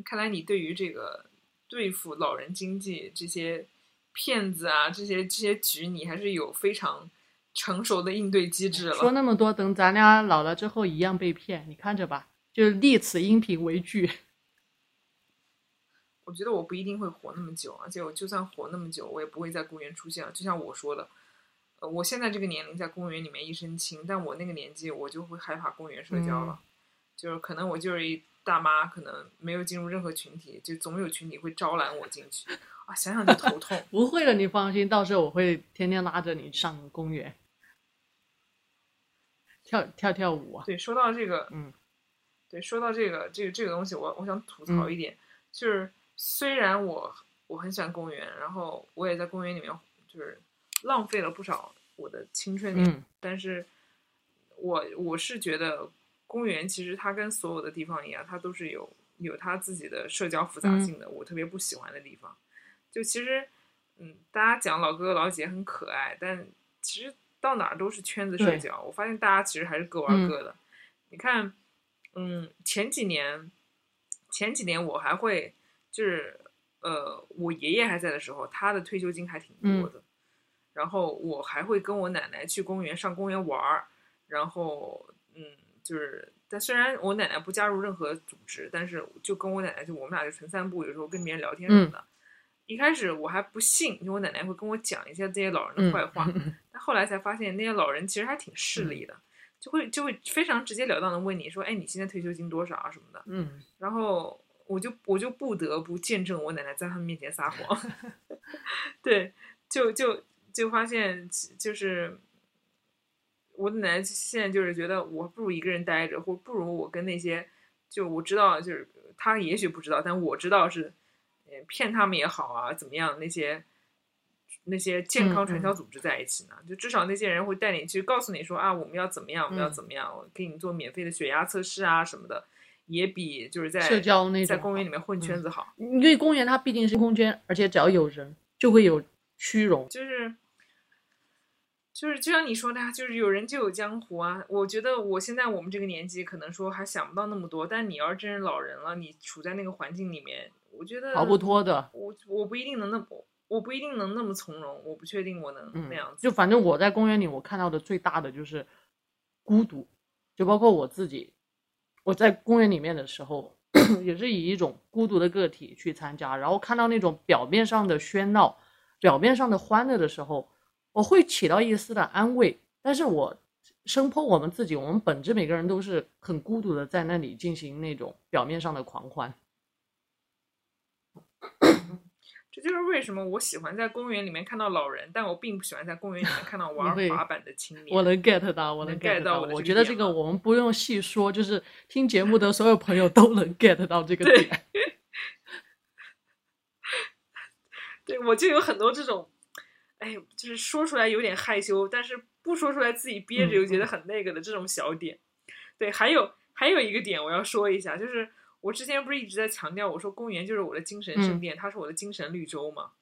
看来你对于这个对付老人经济这些骗子啊，这些这些局，你还是有非常成熟的应对机制了。说那么多，等咱俩老了之后一样被骗，你看着吧。就立此音频为据。我觉得我不一定会活那么久，而且我就算活那么久，我也不会在公园出现了。就像我说的，呃，我现在这个年龄在公园里面一身轻，但我那个年纪我就会害怕公园社交了，就是可能我就是一大妈，可能没有进入任何群体，就总有群体会招揽我进去啊，想想就头痛。不会的，你放心，到时候我会天天拉着你上公园，跳跳跳舞啊。对，说到这个，嗯，对，说到这个这个这个东西，我我想吐槽一点，就是虽然我我很喜欢公园，然后我也在公园里面就是浪费了不少我的青春年，嗯但是我我是觉得公园其实它跟所有的地方一样，它都是有有它自己的社交复杂性的，我特别不喜欢的地方。就其实，嗯，大家讲老哥哥老姐很可爱，但其实到哪儿都是圈子社交。我发现大家其实还是各玩各的。你看，嗯，前几年，前几年我还会就是呃，我爷爷还在的时候，他的退休金还挺多的。然后我还会跟我奶奶去公园上公园玩儿，然后嗯，就是，但虽然我奶奶不加入任何组织，但是就跟我奶奶就我们俩就纯散步，有时候跟别人聊天什么的。一开始我还不信，就我奶奶会跟我讲一些这些老人的坏话，但后来才发现那些老人其实还挺势利的，就会就会非常直截了当的问你说，哎，你现在退休金多少啊？什么的，嗯，然后我就我就不得不见证我奶奶在他们面前撒谎，对，就就就发现就是我的奶奶现在就是觉得我不如一个人待着，或不如我跟那些就我知道就是她也许不知道，但我知道是呃骗他们也好啊，怎么样那些那些健康传销组织在一起呢？就至少那些人会带你去告诉你说啊，我们要怎么样，我们要嗯怎么样，我给你做免费的血压测试啊什么的，也比就是在社交那种在公园里面混圈子好。因为公园它毕竟是空间，而且只要有人就会有虚荣。就是就是就像你说的啊，就是有人就有江湖啊。我觉得我现在我们这个年纪，可能说还想不到那么多，但你要是真是老人了，你处在那个环境里面，我觉得逃不脱的。我我不一定能那么，我不一定能那么从容，我不确定我能嗯那样，子。就反正我在公园里，我看到的最大的就是孤独，就包括我自己，我在公园里面的时候，也是以一种孤独的个体去参加，然后看到那种表面上的喧闹、表面上的欢乐的时候，我会起到一丝的安慰，但是我生剖我们自己，我们本质每个人都是很孤独的，在那里进行那种表面上的狂欢。这就是为什么我喜欢在公园里面看到老人，但我并不喜欢在公园里面看到玩滑板的青年。我能 get 到，我能 get 到我觉得这个我们不用细说，就是听节目的所有朋友都能 get 到这个点。对，我就有很多这种，哎，就是说出来有点害羞，但是不说出来自己憋着嗯又觉得很那个的这种小点。对，还有还有一个点我要说一下，就是我之前不是一直在强调，我说公园就是我的精神圣嗯殿，它是我的精神绿洲嘛。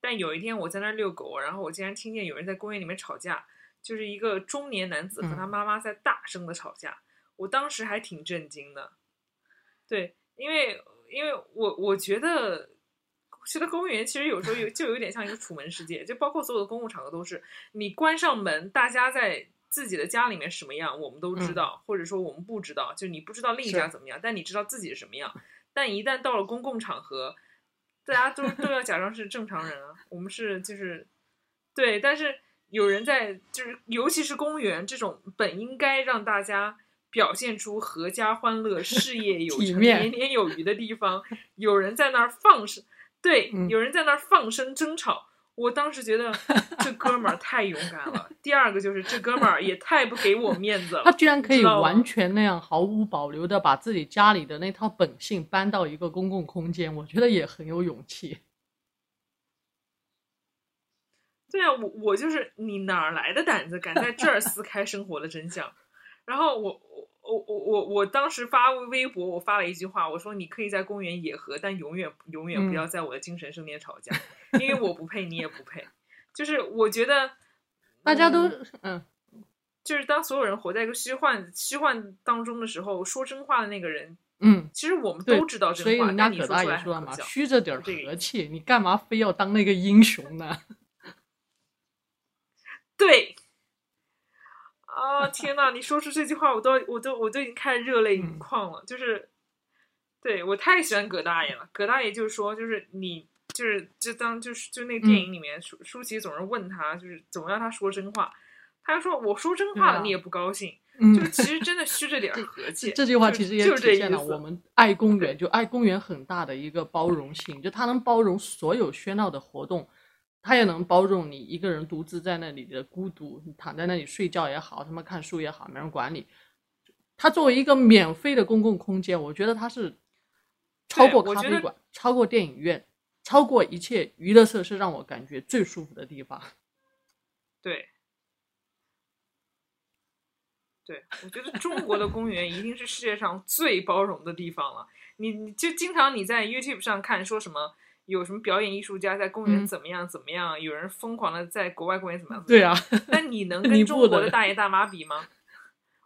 但有一天我在那儿遛狗，然后我竟然听见有人在公园里面吵架，就是一个中年男子和他嗯妈妈在大声的吵架，我当时还挺震惊的。对，因为因为我我觉得，我觉得公园其实有时候有就有点像一个楚门世界，就包括所有的公共场合都是，你关上门，大家在自己的家里面什么样，我们都知嗯道，或者说我们不知道，就你不知道另一家怎么样，但你知道自己是什么样。但一旦到了公共场合，大家都都要假装是正常人啊，我们是就是对，但是有人在就是尤其是公园这种本应该让大家表现出阖家欢乐、事业 有成、年年有余的地方，有人在那儿放声，对，嗯有人在那儿放声争吵。我当时觉得 这哥们儿太勇敢了。第二个就是这哥们儿也太不给我面子了。他居然可以完全那样毫无保留的把自己家里的那套本性搬到一个公共空间，我觉得也很有勇气。对啊，我我就是你哪儿来的胆子，敢在这儿撕开生活的真相？然后我我我我我我我当时发微博，我发了一句话，我说你可以在公园野合，但永远永远不嗯要在我的精神圣殿吵架，因为我不配，你也不配。就是我觉得大家都嗯嗯就是当所有人活在一个虚幻虚幻当中的时候，说真话的那个人，嗯，其实我们都知道所以真话，人家葛大但你说出来爷说嘛。虚着点和气，你干嘛非要当那个英雄呢？对，啊天呐，你说出这句话，我都我都我都已经开始热泪盈嗯眶了。就是，对我太喜欢葛大爷了。葛大爷就是说，就是你就是就当就是就那个电影里面，舒舒淇总是问他，就是总要他说真话，他就说我说真话了，你也不高兴，嗯就是其实真的虚着点儿和气。这句话其实也体现了我们爱公园，就爱公园很大的一个包容性，就它能包容所有喧闹的活动，它也能包容你一个人独自在那里的孤独，你躺在那里睡觉也好，他们看书也好，没人管你。它作为一个免费的公共空间，我觉得它是超过咖啡馆、超过电影院、超过一切娱乐设施，让我感觉最舒服的地方。对，对，我觉得中国的公园一定是世界上最包容的地方了。你你就经常你在 YouTube 上看说什么有什么表演艺术家在公园嗯怎么样怎么样，有人疯狂的在国外公园怎么样？对啊，那 你能跟中国的大爷大妈比吗？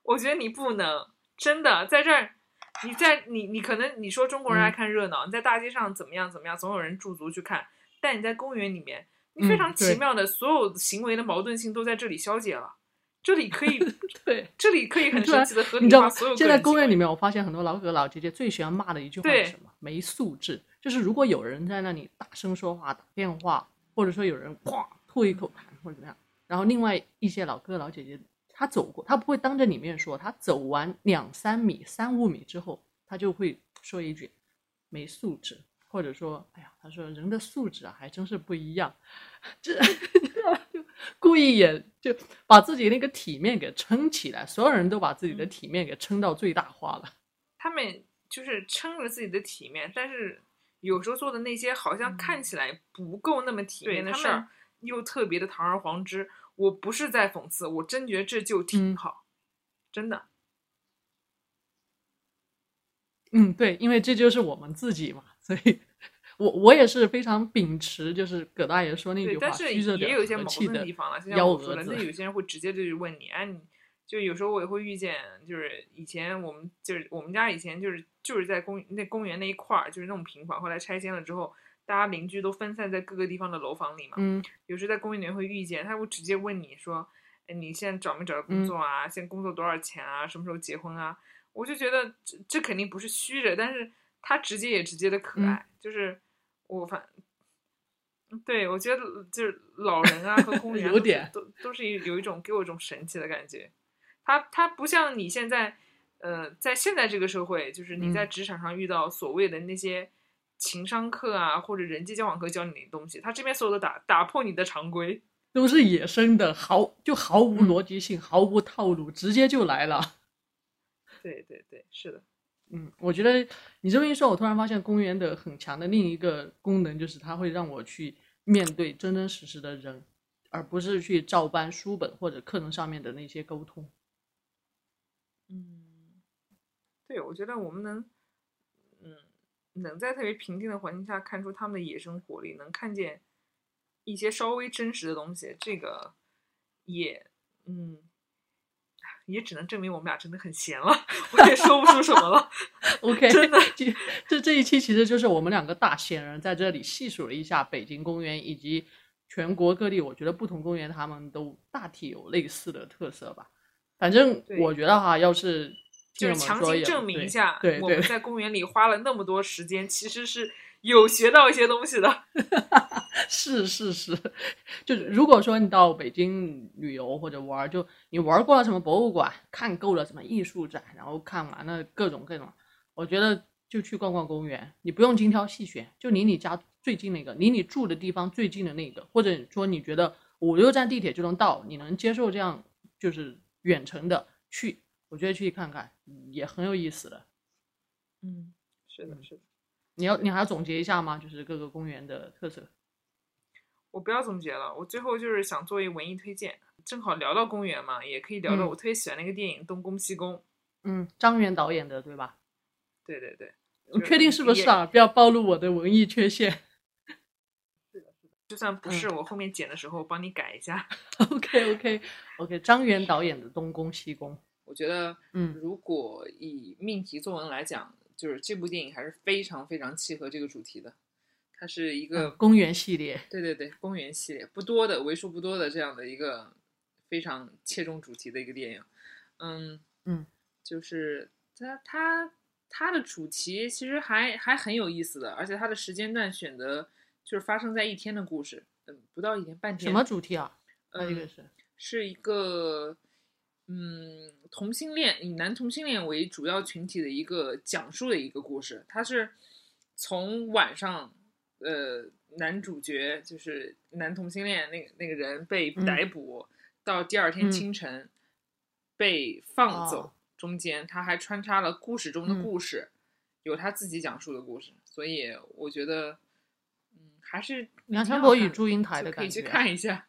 我觉得你不能，真的在这儿，你在你你可能你说中国人爱嗯看热闹，你在大街上怎么样怎么样，总有人驻足去看，但你在公园里面，你非嗯常奇妙的所有行为的矛盾性都在这里消解了，这里可以，对。这里可以 很神奇的合？理化所有现在公园里面，我发现很多老哥老姐姐最喜欢骂的一句话对是什么？没素质。就是如果有人在那里大声说话、打电话，或者说有人哐吐一口痰或者怎么样，然后另外一些老哥老姐姐他走过，他不会当着你面说，他走完两三米、三五米之后，他就会说一句没素质，或者说哎呀，他说人的素质啊还真是不一样。这 就故意也就把自己那个体面给撑起来，所有人都把自己的嗯体面给撑到最大化了。他们就是撑着自己的体面，但是有时候做的那些好像看起来不够那么体面的事儿，又特别的堂而皇之。我不是在讽刺，我真觉得这就挺嗯好，真的。嗯，对，因为这就是我们自己嘛，所以我我也是非常秉持，就是葛大爷说那句，话，但是也有一些矛盾的地方了，就像幺我说的，蛾子那有些人会直接就问你，哎，你就有时候我也会遇见，就是以前我们就是我们家以前就是就是在公那公园那一块儿，就是那种平房，后来拆迁了之后，大家邻居都分散在各个地方的楼房里嘛，嗯有时候在公园里面会遇见，他会直接问你说，哎，你现在找没找到嗯工作啊？现在工作多少钱啊？什么时候结婚啊？我就觉得这这肯定不是虚着，但是他直接也直接的可嗯爱，就是我反。对，我觉得就是老人啊和公 园都是有点都都是有有一种给我一种神奇的感觉。他他不像你现在，呃，在现在这个社会，就是你在嗯职场上遇到所谓的那些情商课啊，或者人际交往课教你的东西，他这边所有的打打破你的常规。都是野生的，毫就毫无嗯逻辑性，毫无套路，直接就来了。对对对，是的，嗯，我觉得你这么一说，我突然发现公园的很强的另一个功能就是它会让我去面对真真实实的人，而不是去照搬书本或者课程上面的那些沟通。嗯，对，我觉得我们能，嗯，能在特别平静的环境下看出他们的野生活力，能看见一些稍微真实的东西，这个也，嗯，也只能证明我们俩真的很闲了，我也说不出什么了。OK，真的这这这一期其实就是我们两个大闲人在这里细数了一下北京公园以及全国各地，我觉得不同公园他们都大体有类似的特色吧。反正我觉得哈，要是就是强行证明一下，对对我们在公园里花了那么多时间，其实是有学到一些东西的。是是是，就如果说你到北京旅游或者玩儿，就你玩过了什么博物馆，看够了什么艺术展，然后看完了各种各种，我觉得就去逛逛公园，你不用精挑细选，就离你家最近那个，离你住的地方最近的那个，或者说你觉得五六站地铁就能到，你能接受这样就是远程的去，我觉得去看看嗯也很有意思的。嗯，是的，是的。你要你还要总结一下吗？就是各个公园的特色。我不要总结了，我最后就是想做一文艺推荐，正好聊到公园嘛，也可以聊到嗯我特别喜欢那个电影《东宫西宫》。嗯，张元导演的对吧？对对对，你确定是不是啊？不要暴露我的文艺缺陷。就算不嗯是，我后面剪的时候帮你改一下。OK OK OK，张元导演的《东宫西宫》。我觉得，嗯如果以命题作文来讲，就是这部电影还是非常非常契合这个主题的。它是一个嗯公园系列，对对对，公园系列不多的、为数不多的这样的一个非常切中主题的一个电影。嗯嗯，就是它它它的主题其实还还很有意思的，而且它的时间段选择就是发生在一天的故事，嗯，不到一天，半天。什么主题啊？呃这个嗯是是一个嗯同性恋以男同性恋为主要群体的一个讲述的一个故事。它是从晚上，呃，男主角就是男同性恋那个那个人被嗯逮捕，到第二天嗯清晨被放走，哦中间他还穿插了故事中的嗯故事，有他自己讲述的故事。所以我觉得，嗯，还是梁山伯与祝英台的就可以去。看一下。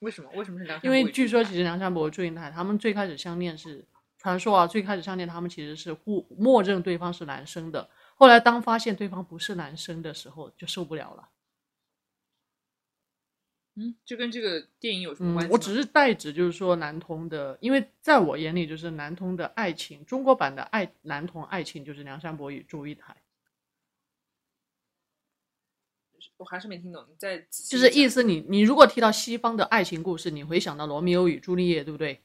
为什么？为什么是梁山因？为据说，其实梁山伯祝英台他们最开始相恋是传说啊，最开始相恋他们其实是互默认对方是男生的，后来当发现对方不是男生的时候，就受不了了。嗯，就跟这个电影有什么关系，嗯我只是代指，就是说男同的，因为在我眼里，就是男同的爱情，中国版的爱男同爱情就是梁山伯与祝英台，我还是没听懂。你再就是意思。你你如果提到西方的爱情故事，你会想到罗密欧与朱丽叶，对不对？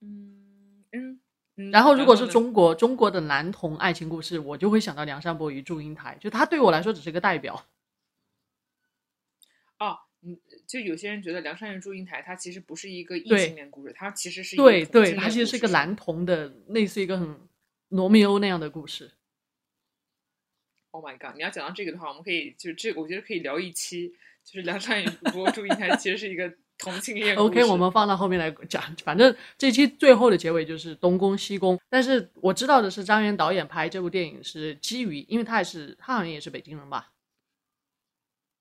嗯嗯嗯。然后如果是中国中国的男同爱情故事，我就会想到梁山伯与祝英台，就他对我来说只是个代表。哦，嗯，就有些人觉得《梁山与祝英台》它其实不是一个异性恋故事，它其实是一个对对，它其实是一个男同的，类似一个很罗密欧那样的故事。Oh my god！你要讲到这个的话，我们可以就这个，我觉得可以聊一期，就是梁山与国祝英台其实是一个同性恋 OK，我们放到后面来讲。反正这期最后的结尾就是东宫西宫，但是我知道的是张元导演拍这部电影是基于，因为他也是他好像也是北京人吧？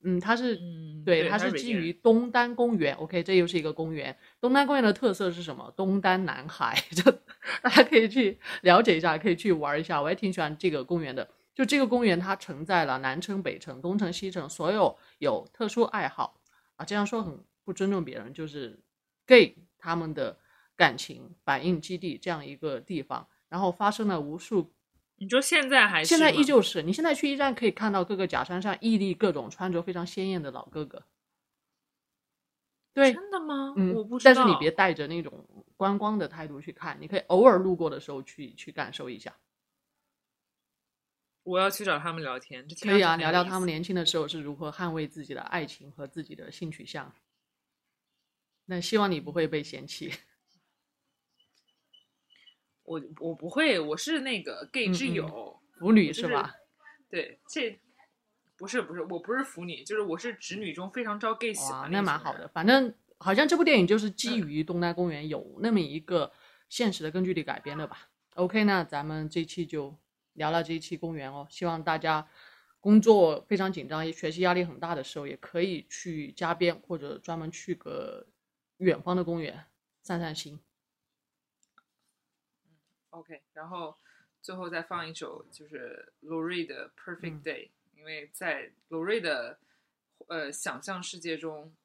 嗯，他是嗯，对，他它是基于东单公园。OK，这又是一个公园。东单公园的特色是什么？东单男孩，就大家可以去了解一下，可以去玩一下。我也挺喜欢这个公园的。就这个公园，它承载了南城、北城、东城、西城所有有特殊爱好啊，这样说很不尊重别人，就是 gay 他们的感情反应基地这样一个地方。然后发生了无数你说现在还是现在依旧是，你现在去驿站可以看到各个假山上屹立各种穿着非常鲜艳的老哥哥。对，真的吗？嗯，我不知道。但是你别带着那种观光的态度去看，你可以偶尔路过的时候去去感受一下。我要去找他们聊天，这可以啊，聊聊他们年轻的时候是如何捍卫自己的爱情和自己的性取向。那希望你不会被嫌弃。我我不会，我是那个 gay 之嗯嗯友，腐女就是吧？对，这不是不是，我不是腐女，就是我是直女中非常招 gay 喜哇，欢，那蛮好的。。反正好像这部电影就是基于东大公园有那么一个现实的根据地改编的吧。OK，那咱们这期就聊聊这一期公园哦。希望大家工作非常紧张、学习压力很大的时候，也可以去加边或者专门去个远方的公园散散心。OK，然后最后再放一首就是 Lori 的《Perfect 嗯 Day》，因为在 Lori 的呃想象世界中，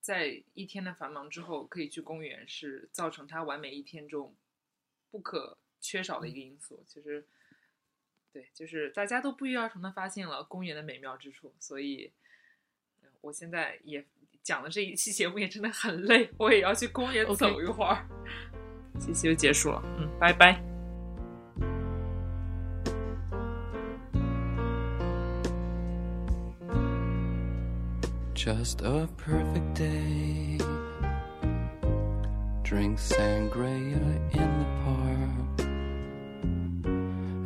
在一天的繁忙之后，可以去公园是造成他完美一天中不可缺少的一个因素。其实，对，就是大家都不约而同的发现了公园的美妙之处，所以呃我现在也讲了这一期节目也真的很累，我也要去公园走一会儿。这期就结束了，嗯，拜拜。Just a perfect day. Drink sangria in the park.